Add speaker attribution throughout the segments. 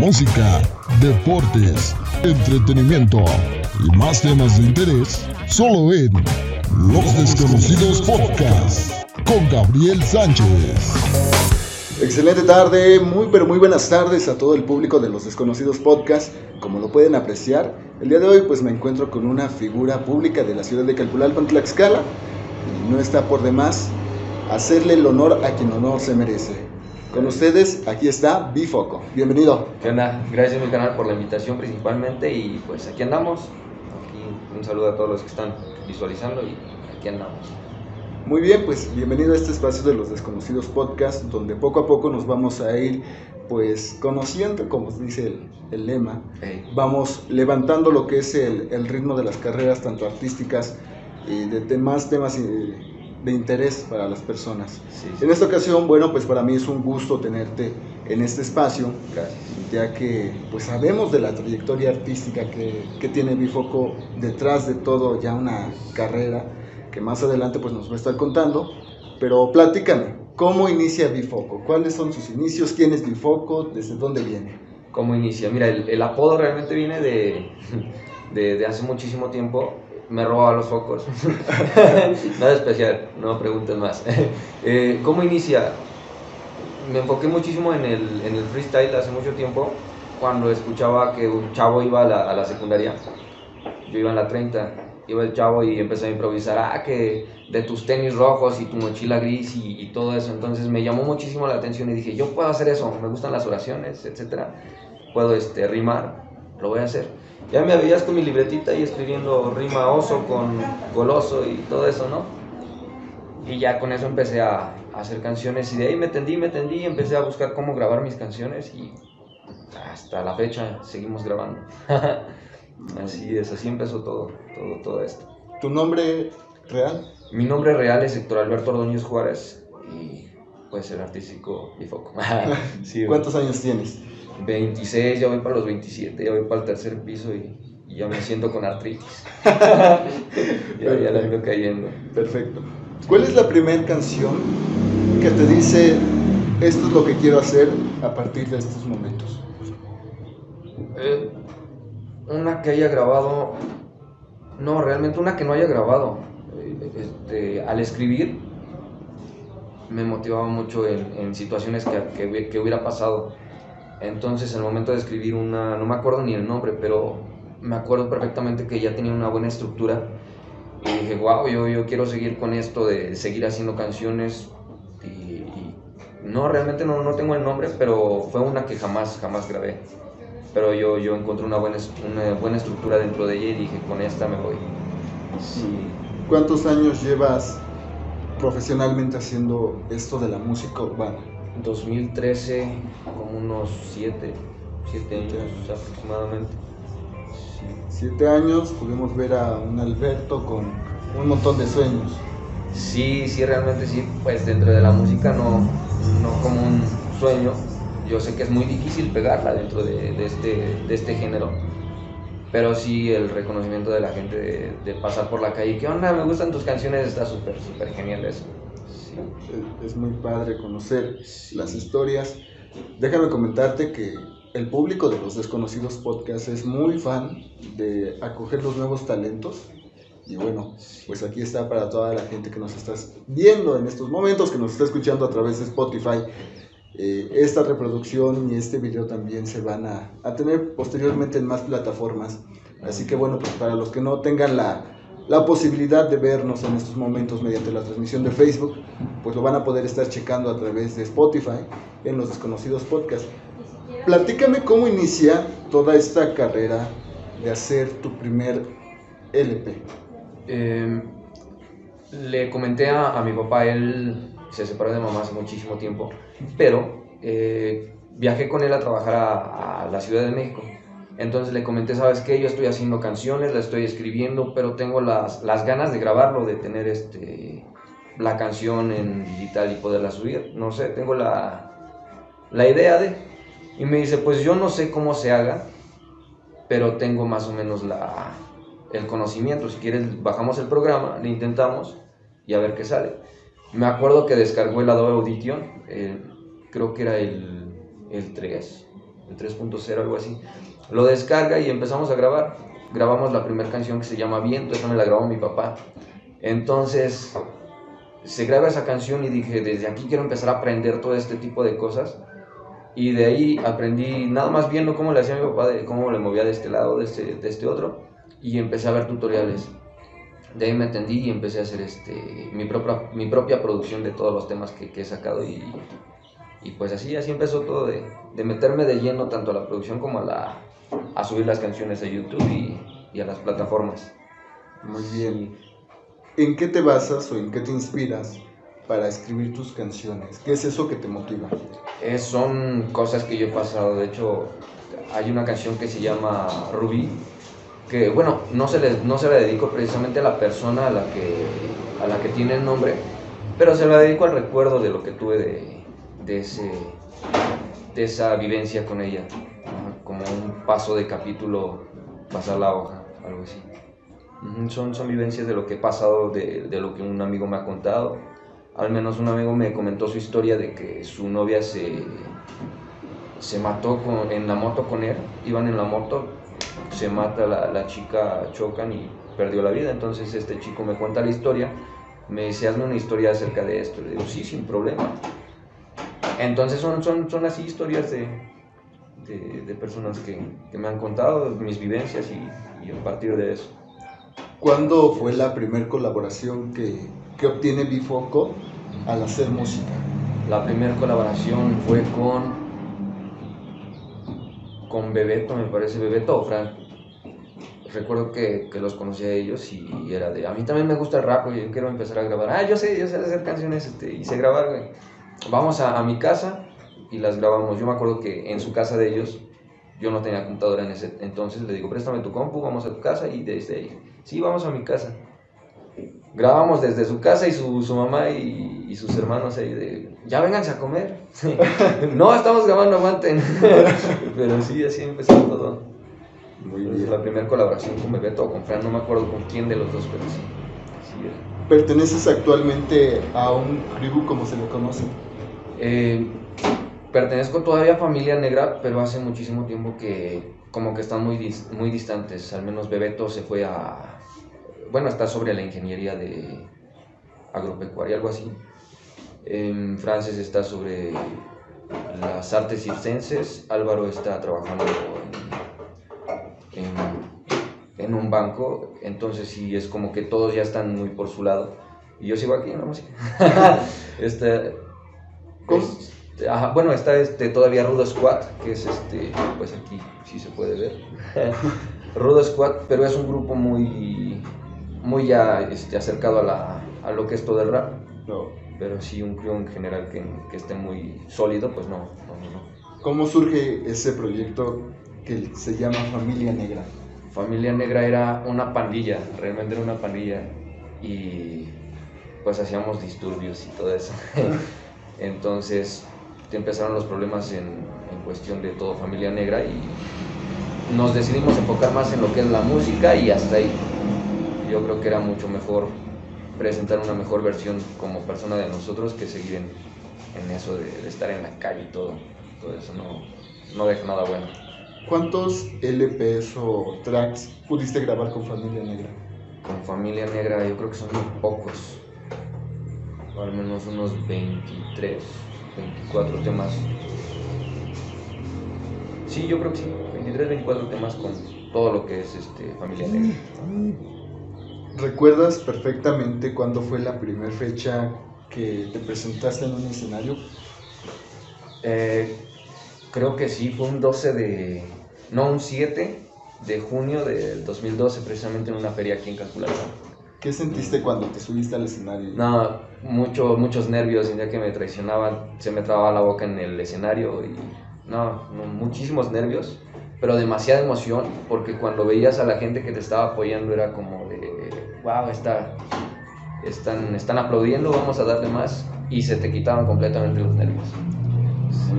Speaker 1: música, deportes, entretenimiento y más temas de interés, solo en Los Desconocidos Podcast con Gabriel Sánchez.
Speaker 2: Excelente tarde, muy pero muy buenas tardes a todo el público de Los Desconocidos Podcast. Como lo pueden apreciar, el día de hoy pues me encuentro con una figura pública de la ciudad de Calpulalpan, Tlaxcala, y no está por demás hacerle el honor a quien honor se merece. Con ustedes, aquí está Bifoco. Bienvenido.
Speaker 3: ¿Qué onda? Gracias, mi canal, por la invitación principalmente. Y pues aquí andamos. Aquí un saludo a todos los que están visualizando y aquí andamos.
Speaker 2: Muy bien, pues bienvenido a este espacio de los desconocidos podcast, donde poco a poco nos vamos a ir pues conociendo, como dice el, lema, vamos levantando lo que es el, el, ritmo de las carreras, tanto artísticas y de temas, temas de interés para las personas. En esta ocasión, bueno, pues para mí es un gusto tenerte en este espacio, ya que pues sabemos de la trayectoria artística que, que tiene Bifoco detrás de todo, ya una carrera que más adelante pues nos va a estar contando, pero platícame, ¿cómo inicia Bifoco? ¿Cuáles son sus inicios? ¿Quién es Bifoco? ¿Desde dónde viene?
Speaker 3: ¿Cómo inicia? Mira, el, el apodo realmente viene de, de, de hace muchísimo tiempo me robaba los focos. Nada especial, no preguntes más. Eh, ¿Cómo inicia? Me enfoqué muchísimo en el, en el freestyle hace mucho tiempo, cuando escuchaba que un chavo iba a la, a la secundaria. Yo iba en la 30, iba el chavo y empecé a improvisar, ah, que de tus tenis rojos y tu mochila gris y, y, todo eso. Entonces me llamó muchísimo la atención y dije, yo puedo hacer eso, me gustan las oraciones, etc. Puedo este, rimar, lo voy a hacer ya me veías con mi libretita y escribiendo rima oso con goloso y todo eso, ¿no? Y ya con eso empecé a, hacer canciones y de ahí me tendí, me tendí y empecé a buscar cómo grabar mis canciones y hasta la fecha seguimos grabando. así es, así empezó todo, todo, todo esto.
Speaker 2: ¿Tu nombre real?
Speaker 3: Mi nombre real es Héctor Alberto Ordóñez Juárez y pues el artístico Bifoco.
Speaker 2: sí, ¿Cuántos años tienes?
Speaker 3: 26, ya voy para los 27, ya voy para el tercer piso y, ya me siento con artritis. ya, ya la veo cayendo.
Speaker 2: Perfecto. ¿Cuál es la primera canción que te dice esto es lo que quiero hacer a partir de estos momentos?
Speaker 3: Eh, una que haya grabado, no, realmente una que no haya grabado. Este, al escribir me motivaba mucho en, en situaciones que, que, que hubiera pasado entonces, en el momento de escribir una, no me acuerdo ni el nombre, pero me acuerdo perfectamente que ya tenía una buena estructura. Y dije, wow, yo, yo quiero seguir con esto de seguir haciendo canciones. Y, no, realmente no, no tengo el nombre, pero fue una que jamás, jamás grabé. Pero yo, yo encontré una buena, una buena estructura dentro de ella y dije, con esta me voy.
Speaker 2: Sí. ¿Cuántos años llevas profesionalmente haciendo esto de la música urbana?
Speaker 3: 2013, como unos 7, 7 años aproximadamente.
Speaker 2: Siete años pudimos ver a un Alberto con un montón de sueños.
Speaker 3: Sí, sí, realmente sí, pues dentro de la música no, no como un sueño. Yo sé que es muy difícil pegarla dentro de, de este, de este género, pero sí el reconocimiento de la gente de, de pasar por la calle. ¿Qué onda? Me gustan tus canciones, está súper, súper genial eso.
Speaker 2: Es muy padre conocer las historias. Déjame comentarte que el público de los desconocidos podcasts es muy fan de acoger los nuevos talentos. Y bueno, pues aquí está para toda la gente que nos está viendo en estos momentos, que nos está escuchando a través de Spotify. Eh, esta reproducción y este video también se van a, a tener posteriormente en más plataformas. Así que bueno, pues para los que no tengan la, la posibilidad de vernos en estos momentos mediante la transmisión de Facebook, pues lo van a poder estar checando a través de Spotify en los desconocidos podcasts. Platícame cómo inicia toda esta carrera de hacer tu primer LP.
Speaker 3: Eh, le comenté a, a, mi papá, él se separó de mamá hace muchísimo tiempo, pero eh, viajé con él a trabajar a la Ciudad de México entonces le comenté, ¿sabes qué? Yo estoy haciendo canciones, la estoy escribiendo, pero tengo las, las ganas de grabarlo, de tener este, la canción en digital y poderla subir. No sé, tengo la, la idea de... Y me dice, pues yo no sé cómo se haga, pero tengo más o menos la, el conocimiento. Si quieres, bajamos el programa, le intentamos y a ver qué sale. Me acuerdo que descargó el Adobe Audition, creo que era el, el 3 el 3.0, algo así. Lo descarga y empezamos a grabar. Grabamos la primera canción que se llama Viento, esa me la grabó mi papá. Entonces, se graba esa canción y dije, desde aquí quiero empezar a aprender todo este tipo de cosas. Y de ahí aprendí nada más viendo cómo le hacía mi papá, de cómo le movía de este lado, de este, de este otro. Y empecé a ver tutoriales. De ahí me entendí y empecé a hacer este, mi, propia, mi propia producción de todos los temas que, que he sacado. Y, y, pues así, así empezó todo, de, de, meterme de lleno tanto a la producción como a, la, a subir las canciones a YouTube y, y a las plataformas.
Speaker 2: Muy bien. ¿En qué te basas o en qué te inspiras para escribir tus canciones? ¿Qué es eso que te motiva?
Speaker 3: Es, son cosas que yo he pasado. De hecho, hay una canción que se llama Rubí, que bueno, no se, le, no se la dedico precisamente a la persona a la, que, a la que tiene el nombre, pero se la dedico al recuerdo de lo que tuve de, de, ese, de esa vivencia con ella, como un paso de capítulo, pasar la hoja, algo así. Son, son vivencias de lo que he pasado, de, de lo que un amigo me ha contado. Al menos un amigo me comentó su historia de que su novia se, se mató con, en la moto con él, iban en la moto, se mata la, la, chica, chocan y perdió la vida. Entonces este chico me cuenta la historia, me dice, hazme una historia acerca de esto. Le digo, sí, sin problema. Entonces son, son, son así historias de, de, de personas que, que, me han contado, mis vivencias y, y, a partir de eso.
Speaker 2: ¿Cuándo fue la primera colaboración que, que obtiene Bifoco al hacer música?
Speaker 3: La primera colaboración fue con con Bebeto, me parece, Bebeto o Frank. Recuerdo que, que, los conocí a ellos y era de, a mí también me gusta el rap, y yo quiero empezar a grabar. Ah, yo sé, yo sé hacer canciones este, y sé grabar, güey. Vamos a, a, mi casa y las grabamos. Yo me acuerdo que en su casa de ellos, yo no tenía computadora en ese entonces, le digo, préstame tu compu, vamos a tu casa y desde ahí, sí, vamos a mi casa. Grabamos desde su casa y su, su mamá y, y, sus hermanos ahí de, ya vénganse a comer. no, estamos grabando, aguanten. Pero sí, así empezó todo.
Speaker 2: Muy bien.
Speaker 3: La primera colaboración con Bebeto o con Fran, no me acuerdo con quién de los dos, pero sí. sí
Speaker 2: ¿Perteneces actualmente a un crew como se le conoce?
Speaker 3: Eh, pertenezco todavía a Familia Negra, pero hace muchísimo tiempo que como que están muy, dis muy distantes. Al menos Bebeto se fue a... Bueno, está sobre la ingeniería de agropecuaria, algo así. En Frances está sobre las artes circenses. Álvaro está trabajando en, en, en, un banco. Entonces sí, es como que todos ya están muy por su lado. Y yo sigo aquí en la música. este, es, ajá, bueno, está este, todavía Rudo Squad, que es este, pues aquí sí se puede ver. Rudo Squad, pero es un grupo muy, muy ya este, acercado a, la, a lo que es todo el rap.
Speaker 2: No.
Speaker 3: Pero sí un crew en general que, que esté muy sólido, pues no, no, no.
Speaker 2: ¿Cómo surge ese proyecto que se llama Familia Negra?
Speaker 3: Familia Negra era una pandilla, realmente era una pandilla. Y pues hacíamos disturbios y todo eso. Entonces empezaron los problemas en, en, cuestión de todo Familia Negra y nos decidimos enfocar más en lo que es la música y hasta ahí. Yo creo que era mucho mejor presentar una mejor versión como persona de nosotros que seguir en, en eso de, de, estar en la calle y todo. Todo eso no, no deja nada bueno.
Speaker 2: ¿Cuántos LPs o tracks pudiste grabar con Familia Negra?
Speaker 3: Con Familia Negra yo creo que son muy pocos. O al menos unos 23, 24 temas. Sí, yo creo que sí, 23, 24 temas con todo lo que es este, Familia Negra.
Speaker 2: ¿Recuerdas perfectamente cuándo fue la primera fecha que te presentaste en un escenario?
Speaker 3: Eh, creo que sí, fue un 12 de... No, un 7 de junio del 2012, precisamente en una feria aquí en Calculalpa.
Speaker 2: ¿Qué sentiste cuando te subiste al escenario?
Speaker 3: No, mucho, muchos nervios, sentía que me traicionaban, se me trababa la boca en el escenario y no, no, muchísimos nervios, pero demasiada emoción, porque cuando veías a la gente que te estaba apoyando era como de, wow, está, están, están aplaudiendo, vamos a darle más, y se te quitaban completamente los nervios.
Speaker 2: Sí.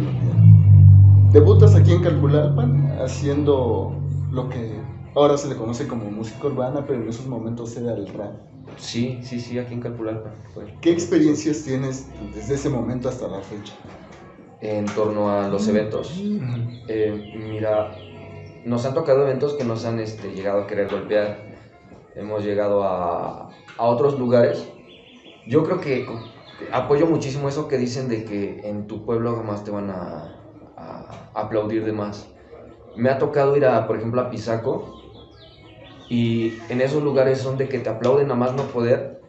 Speaker 2: Debutas aquí en Calculalpan haciendo lo que ahora se le conoce como música urbana, pero en esos momentos era el rap.
Speaker 3: Sí, sí, sí, aquí en Calculalpan. Fue.
Speaker 2: ¿Qué experiencias tienes desde ese momento hasta la fecha?
Speaker 3: en torno a los eventos. Eh, mira, nos han tocado eventos que nos han este, llegado a querer golpear. Hemos llegado a, a otros lugares. Yo creo que apoyo muchísimo eso que dicen de que en tu pueblo jamás te van a, a aplaudir de más. Me ha tocado ir a, por ejemplo, a Pisaco y en esos lugares son de que te aplauden a más no poder,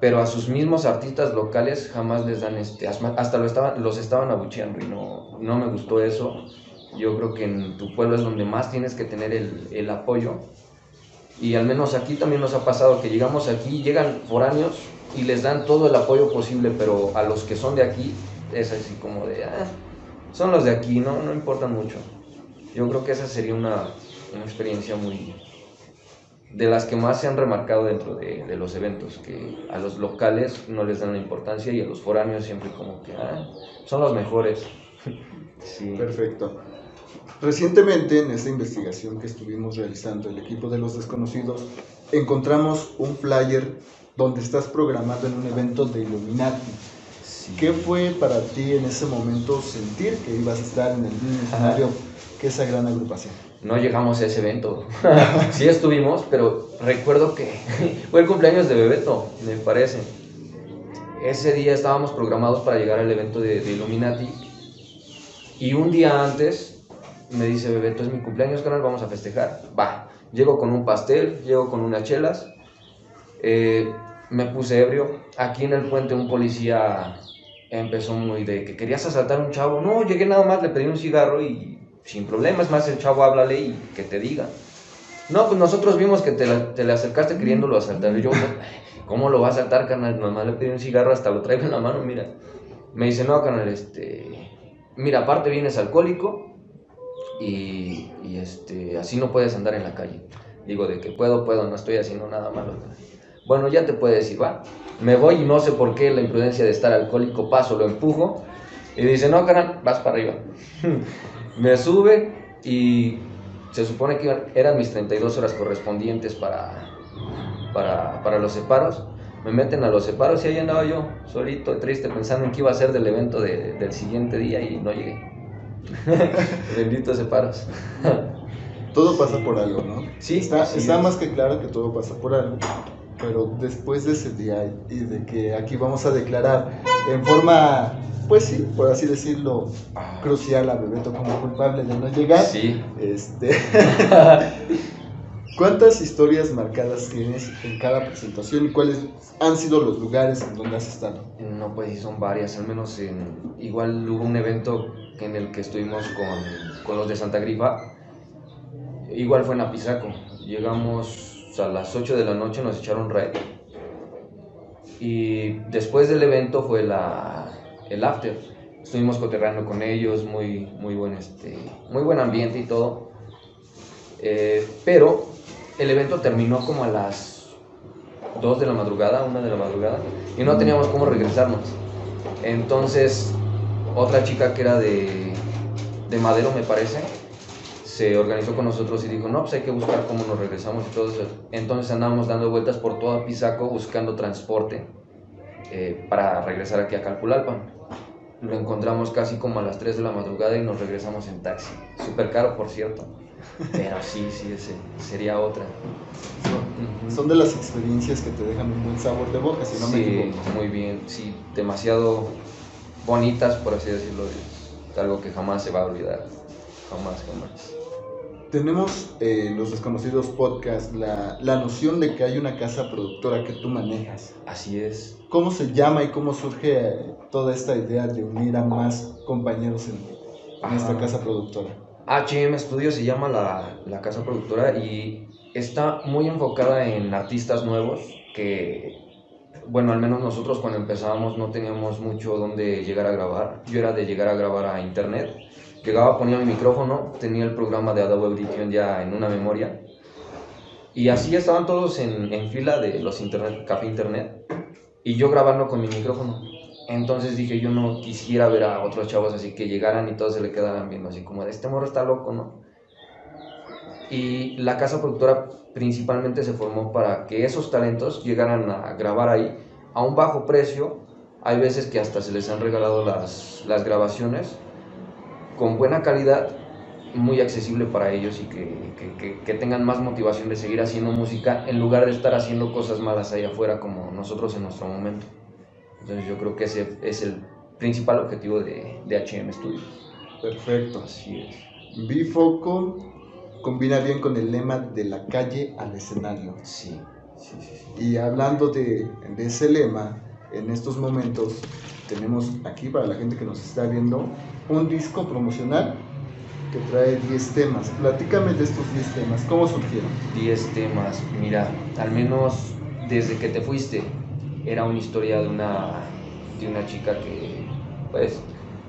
Speaker 3: pero a sus mismos artistas locales jamás les dan este, hasta lo estaban, los estaban abucheando y no, no me gustó eso. Yo creo que en tu pueblo es donde más tienes que tener el, el apoyo. Y al menos aquí también nos ha pasado que llegamos aquí, llegan foráneos y les dan todo el apoyo posible, pero a los que son de aquí es así como de, ah, son los de aquí, no, no importan mucho. Yo creo que esa sería una, una experiencia muy, de las que más se han remarcado dentro de, de, los eventos, que a los locales no les dan la importancia y a los foráneos siempre como que ah, son los mejores.
Speaker 2: sí. Perfecto. Recientemente en esta investigación que estuvimos realizando el equipo de los desconocidos, encontramos un flyer donde estás programado en un evento de Illuminati. Sí. ¿Qué fue para ti en ese momento sentir que ibas a estar en el mismo escenario que esa gran agrupación?
Speaker 3: no llegamos a ese evento. sí estuvimos, pero recuerdo que fue el cumpleaños de Bebeto, me parece. Ese día estábamos programados para llegar al evento de, Illuminati. Y un día antes me dice Bebeto, es mi cumpleaños, canal, vamos a festejar. Va, llego con un pastel, llego con unas chelas. Eh, me puse ebrio. Aquí en el puente un policía empezó muy de que querías asaltar a un chavo. No, llegué nada más, le pedí un cigarro y sin problemas, más el chavo háblale y que te diga. No, pues nosotros vimos que te, te le acercaste queriéndolo asaltar. Y yo, ¿cómo lo va a asaltar, carnal? Nomás le pedí un cigarro, hasta lo traigo en la mano, mira. Me dice, no, carnal, este... Mira, aparte vienes alcohólico y, y este, así no puedes andar en la calle. Digo, de que puedo, puedo, no estoy haciendo nada malo. Bueno, ya te puedes ir, va. Me voy y no sé por qué la imprudencia de estar alcohólico, paso, lo empujo. Y dice, no, carnal, vas para arriba. Me sube y se supone que eran mis 32 horas correspondientes para, para, para, los separos. Me meten a los separos y ahí andaba yo, solito, triste, pensando en qué iba a ser del evento de, del siguiente día y no llegué. Benditos separos.
Speaker 2: todo pasa por algo, ¿no?
Speaker 3: Sí,
Speaker 2: está, está más que claro que todo pasa por algo. Pero después de ese día y de que aquí vamos a declarar en forma pues sí, por así decirlo, crucial a Bebeto como culpable de no llegar.
Speaker 3: Sí.
Speaker 2: Este, ¿Cuántas historias marcadas tienes en cada presentación y cuáles han sido los lugares en donde has estado?
Speaker 3: No, pues sí, son varias, al menos en, igual hubo un evento en el que estuvimos con, con los de Santa Grifa, igual fue en Apizaco, llegamos a las 8 de la noche, nos echaron red y después del evento fue la, el after. Estuvimos coterrando con ellos, muy, muy, buen, este, muy buen ambiente y todo. Eh, pero el evento terminó como a las 2 de la madrugada, 1 de la madrugada, y no teníamos cómo regresarnos. Entonces, otra chica que era de, de Madero, me parece, se organizó con nosotros y dijo, no, pues hay que buscar cómo nos regresamos y todo eso. Entonces andábamos dando vueltas por toda Pisaco buscando transporte eh, para regresar aquí a Calpulalpan. Lo encontramos casi como a las 3 de la madrugada y nos regresamos en taxi. Súper caro, por cierto. Pero sí, sí, ese sería otra.
Speaker 2: Son, son, de las experiencias que te dejan un buen sabor de boca, si no
Speaker 3: sí,
Speaker 2: me equivoco.
Speaker 3: muy bien. Sí, demasiado bonitas, por así decirlo. Es algo que jamás se va a olvidar. Jamás, jamás.
Speaker 2: Tenemos eh, los desconocidos podcast la, la noción de que hay una casa productora que tú manejas.
Speaker 3: Así es.
Speaker 2: ¿Cómo se llama y cómo surge toda esta idea de unir a más compañeros en, en esta casa productora?
Speaker 3: HM Studio se llama la, la, casa productora y está muy enfocada en artistas nuevos que, bueno, al menos nosotros cuando empezábamos no teníamos mucho donde llegar a grabar. Yo era de llegar a grabar a internet. Llegaba, ponía mi micrófono, tenía el programa de Adobe Audition ya en una memoria. Y así estaban todos en, en fila de los internet, café internet y yo grabando con mi micrófono. Entonces dije, yo no quisiera ver a otros chavos así que llegaran y todos se le quedaran viendo así como este morro está loco, ¿no? Y la casa productora principalmente se formó para que esos talentos llegaran a grabar ahí a un bajo precio. Hay veces que hasta se les han regalado las, las grabaciones con buena calidad, muy accesible para ellos y que, que, que, tengan más motivación de seguir haciendo música en lugar de estar haciendo cosas malas allá afuera como nosotros en nuestro momento. Entonces yo creo que ese es el principal objetivo de, de HM Studios.
Speaker 2: Perfecto.
Speaker 3: Así es.
Speaker 2: Bifoco combina bien con el lema de la calle al escenario.
Speaker 3: Sí, sí, sí.
Speaker 2: sí. Y hablando de, de ese lema, en estos momentos tenemos aquí para la gente que nos está viendo un disco promocional que trae 10 temas. Platícame de estos 10 temas, ¿cómo surgieron?
Speaker 3: 10 temas, mira, al menos desde que te fuiste era una historia de una, de una chica que pues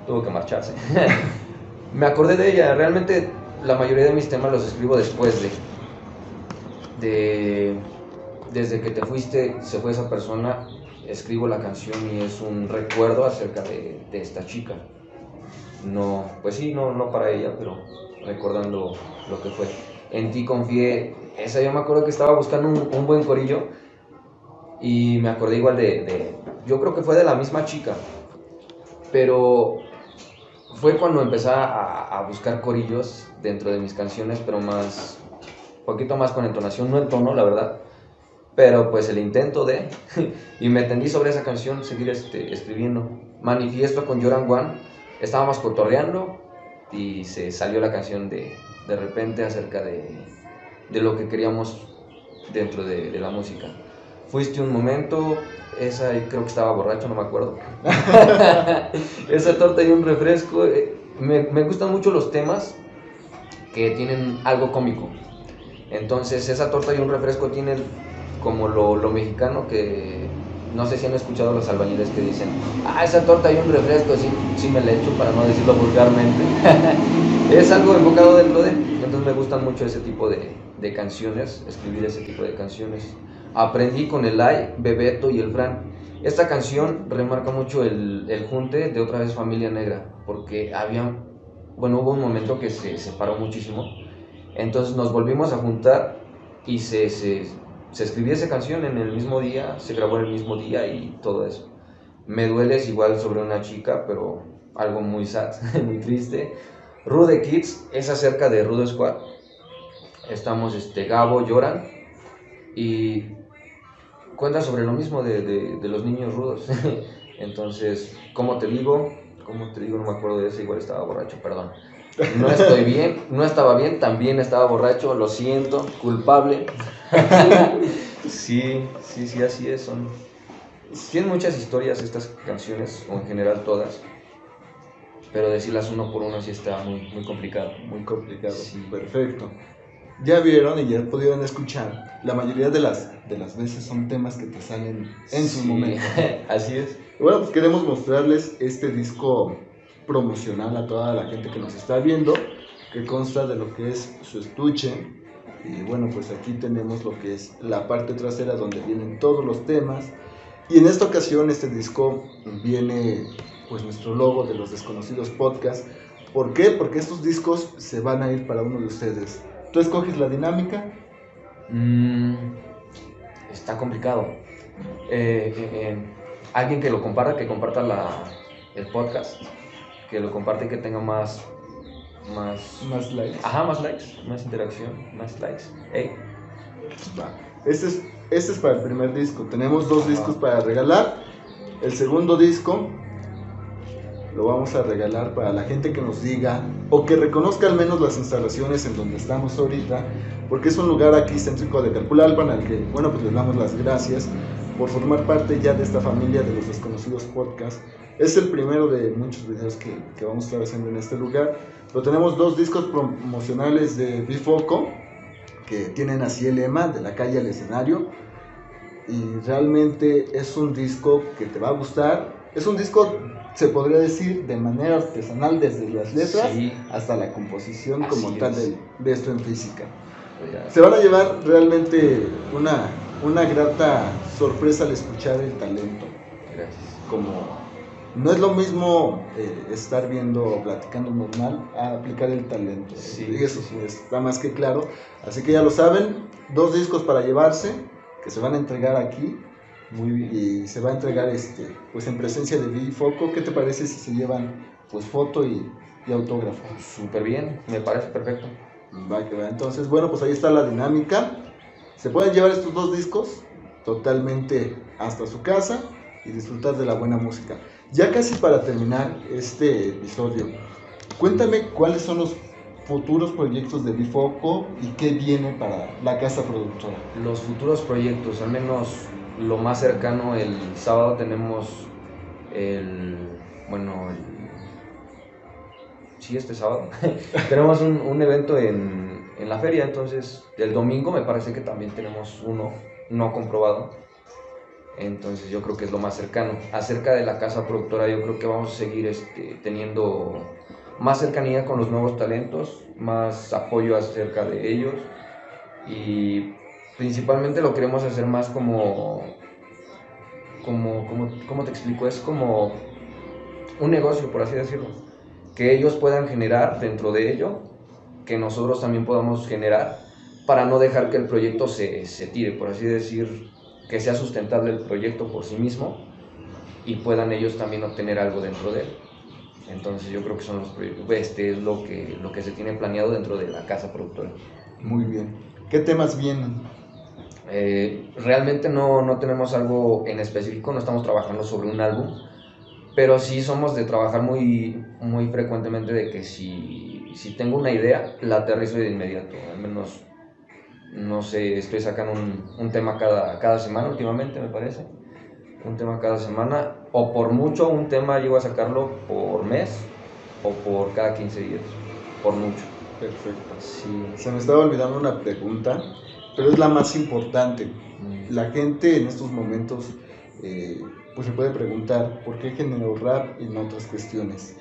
Speaker 3: tuvo que marcharse. Me acordé de ella, realmente la mayoría de mis temas los escribo después de, de desde que te fuiste, se fue esa persona, escribo la canción y es un recuerdo acerca de, de esta chica no, pues sí, no, no para ella, pero recordando lo que fue. En ti confié, esa yo me acuerdo que estaba buscando un, buen corillo y me acordé igual de, yo creo que fue de la misma chica, pero fue cuando empecé a, buscar corillos dentro de mis canciones, pero más, un poquito más con entonación, no el tono, la verdad, pero pues el intento de, y me tendí sobre esa canción, seguir este, escribiendo. Manifiesto con Joran One estábamos cotorreando y se salió la canción de, de repente acerca de, de, lo que queríamos dentro de, la música. Fuiste un momento, esa creo que estaba borracho, no me acuerdo. esa torta y un refresco. Eh, me, me gustan mucho los temas que tienen algo cómico. Entonces esa torta y un refresco tienen como lo, lo mexicano que no sé si han escuchado los albañiles que dicen, ah, esa torta y un refresco, sí, sí me la echo para no decirlo vulgarmente. es algo enfocado dentro de, entonces me gustan mucho ese tipo de, de, canciones, escribir ese tipo de canciones. Aprendí con el Ay, Bebeto y el Fran. Esta canción remarca mucho el, el junte de otra vez Familia Negra, porque había, bueno, hubo un momento que se separó muchísimo, entonces nos volvimos a juntar y se, se se escribió esa canción en el mismo día, se grabó en el mismo día y todo eso. Me dueles igual sobre una chica, pero algo muy sad, muy triste. Rude Kids es acerca de Rude Squad. Estamos, este, Gabo, lloran y cuenta sobre lo mismo de, de, los niños rudos. Entonces, como te digo, como te digo, no me acuerdo de eso, igual estaba borracho, perdón. No estoy bien, no estaba bien, también estaba borracho, lo siento, culpable. sí, sí, sí, así es. Son... Tienen muchas historias estas canciones, o en general todas, pero decirlas uno por uno sí está muy, muy complicado.
Speaker 2: Muy complicado, sí. perfecto. Ya vieron y ya pudieron escuchar, la mayoría de las, de las veces son temas que te salen en su momento.
Speaker 3: así es.
Speaker 2: Bueno, pues queremos mostrarles este disco promocional a toda la gente que nos está viendo, que consta de lo que es su estuche. Y bueno, pues aquí tenemos lo que es la parte trasera donde vienen todos los temas. Y en esta ocasión este disco viene pues nuestro logo de los desconocidos podcast. ¿Por qué? Porque estos discos se van a ir para uno de ustedes. ¿Tú escoges la dinámica?
Speaker 3: Mm, está complicado. Eh, eh, eh, alguien que lo comparta, que comparta el podcast que lo comparte y que tenga más más
Speaker 2: más likes.
Speaker 3: Ajá, más likes, más interacción, más likes. Hey.
Speaker 2: Va. Este es este es para el primer disco. Tenemos dos discos para regalar. El segundo disco lo vamos a regalar para la gente que nos diga o que reconozca al menos las instalaciones en donde estamos ahorita, porque es un lugar aquí céntrico de Calpulalpan al que, bueno, pues les damos las gracias por formar parte ya de esta familia de los desconocidos podcast. Es el primero de muchos videos que, que vamos a estar haciendo en este lugar. Pero tenemos dos discos promocionales de Bifoco que tienen así el lema de la calle al escenario. Y realmente es un disco que te va a gustar. Es un disco, se podría decir, de manera artesanal desde las letras hasta la composición como tal de, de, esto en física. Se van a llevar realmente una, una grata sorpresa al escuchar el talento.
Speaker 3: Gracias.
Speaker 2: Como no es lo mismo eh, estar viendo o platicando normal a aplicar el talento.
Speaker 3: Sí,
Speaker 2: y eso sí, está más que claro. Así que ya lo saben, dos discos para llevarse que se van a entregar aquí.
Speaker 3: Muy bien.
Speaker 2: Y se va a entregar este, pues en presencia de Foco. ¿Qué te parece si se llevan pues foto y, y autógrafo.
Speaker 3: Súper bien, me parece perfecto.
Speaker 2: Va que va. Entonces, bueno, pues ahí está la dinámica. Se pueden llevar estos dos discos totalmente hasta su casa y disfrutar de la buena música. Ya casi para terminar este episodio, cuéntame cuáles son los futuros proyectos de Bifoco y qué viene para la casa productora.
Speaker 3: Los futuros proyectos, al menos lo más cercano, el sábado tenemos el, bueno, el, sí, este sábado, tenemos un, un evento en, en, la feria, entonces el domingo me parece que también tenemos uno no comprobado, entonces yo creo que es lo más cercano. Acerca de la casa productora, yo creo que vamos a seguir este, teniendo más cercanía con los nuevos talentos, más apoyo acerca de ellos y principalmente lo queremos hacer más como, como, como, ¿cómo te explico? Es como un negocio, por así decirlo, que ellos puedan generar dentro de ello, que nosotros también podamos generar, para no dejar que el proyecto se, se tire, por así decir, que sea sustentable el proyecto por sí mismo y puedan ellos también obtener algo dentro de él. Entonces yo creo que son los proyectos, este es lo que, lo que se tiene planeado dentro de la casa productora.
Speaker 2: Muy bien. ¿Qué temas vienen?
Speaker 3: Eh, realmente no, no, tenemos algo en específico, no estamos trabajando sobre un álbum, pero sí somos de trabajar muy, muy frecuentemente de que si, si tengo una idea, la aterrizo de inmediato, al menos, no sé, estoy sacando un, un tema cada, cada semana últimamente, me parece, un tema cada semana, o por mucho un tema llego a sacarlo por mes o por cada 15 días, por mucho.
Speaker 2: Perfecto. Sí. Se me estaba olvidando una pregunta, pero es la más importante. Mm. La gente en estos momentos eh, pues se puede preguntar por qué generó rap y no otras cuestiones.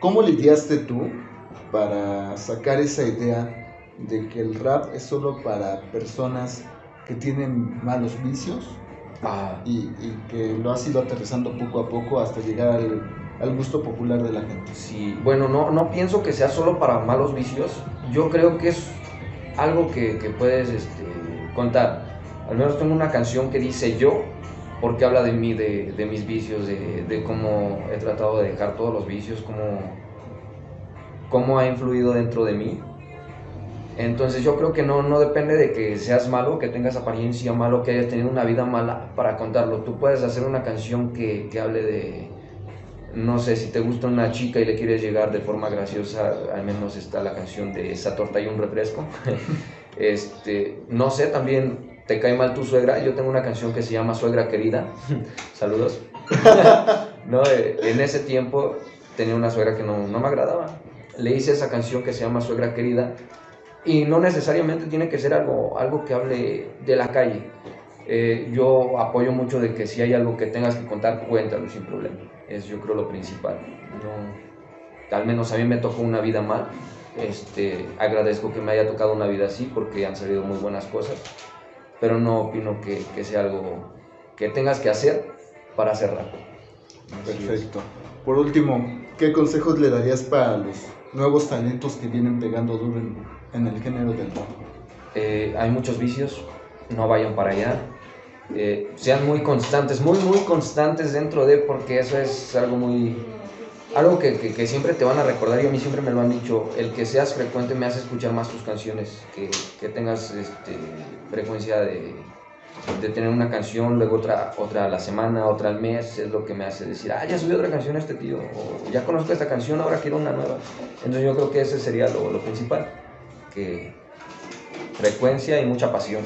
Speaker 2: ¿Cómo lidiaste tú para sacar esa idea de que el rap es solo para personas que tienen malos vicios ah. y, y, que lo has ido aterrizando poco a poco hasta llegar al, al, gusto popular de la gente?
Speaker 3: Sí, bueno, no, no pienso que sea solo para malos vicios. Yo creo que es algo que, que puedes este, contar. Al menos tengo una canción que dice yo, porque habla de mí, de, de mis vicios, de, de, cómo he tratado de dejar todos los vicios, cómo, cómo ha influido dentro de mí. Entonces yo creo que no, no depende de que seas malo, que tengas apariencia malo, que hayas tenido una vida mala para contarlo. Tú puedes hacer una canción que, que hable de, no sé, si te gusta una chica y le quieres llegar de forma graciosa, al menos está la canción de esa torta y un refresco. este, no sé, también te cae mal tu suegra, yo tengo una canción que se llama Suegra Querida. Saludos. no, eh, en ese tiempo tenía una suegra que no, no, me agradaba. Le hice esa canción que se llama Suegra Querida y no necesariamente tiene que ser algo, algo que hable de la calle. Eh, yo apoyo mucho de que si hay algo que tengas que contar, cuéntalo sin problema. Es yo creo lo principal. Al menos a mí me tocó una vida mal. Este, agradezco que me haya tocado una vida así porque han salido muy buenas cosas pero no opino que, que sea algo que tengas que hacer para cerrar.
Speaker 2: Perfecto. Por último, ¿qué consejos le darías para los nuevos talentos que vienen pegando duro en, el género del rap?
Speaker 3: Eh, hay muchos vicios, no vayan para allá. Eh, sean muy constantes, muy, muy constantes dentro de, porque eso es algo muy, algo que, que, siempre te van a recordar y a mí siempre me lo han dicho, el que seas frecuente me hace escuchar más tus canciones, que, que tengas este, frecuencia de, de, tener una canción, luego otra, otra a la semana, otra al mes, es lo que me hace decir, ah, ya subió otra canción este tío, o ya conozco esta canción, ahora quiero una nueva. Entonces yo creo que ese sería lo, lo principal, frecuencia y mucha pasión,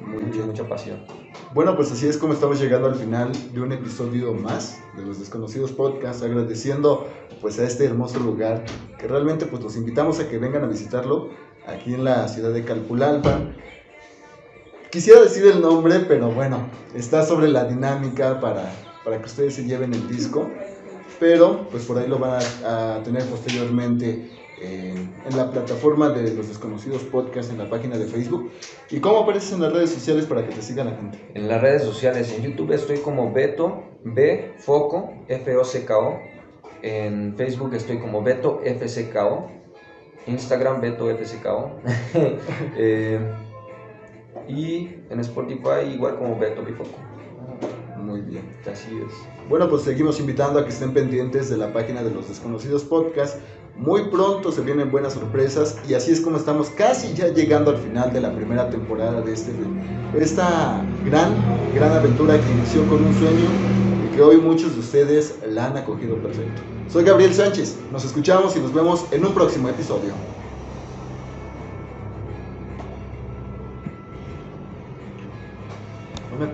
Speaker 3: mucha, mucha pasión.
Speaker 2: Bueno, pues así es como estamos llegando al final de un episodio más de los Desconocidos Podcast, agradeciendo pues a este hermoso lugar que realmente pues los invitamos a que vengan a visitarlo aquí en la ciudad de Calpulalpa. Quisiera decir el nombre, pero bueno, está sobre la dinámica para, para que ustedes se lleven el disco, pero pues por ahí lo van a tener posteriormente en, la plataforma de los desconocidos podcast en la página de Facebook. ¿Y cómo apareces en las redes sociales para que te siga la gente?
Speaker 3: En las redes sociales, en YouTube estoy como Beto B Foco F O C O. En Facebook estoy como Beto FCKO. Instagram Beto FCKO. eh, y en Spotify igual como Beto Bifoco.
Speaker 2: Muy bien. Así es. Bueno, pues seguimos invitando a que estén pendientes de la página de los desconocidos podcast Muy pronto se vienen buenas sorpresas y así es como estamos casi ya llegando al final de la primera temporada de este, esta gran, gran aventura que inició con un sueño y que hoy muchos de ustedes la han acogido perfecto. Soy Gabriel Sánchez, nos escuchamos y nos vemos en un próximo episodio. No me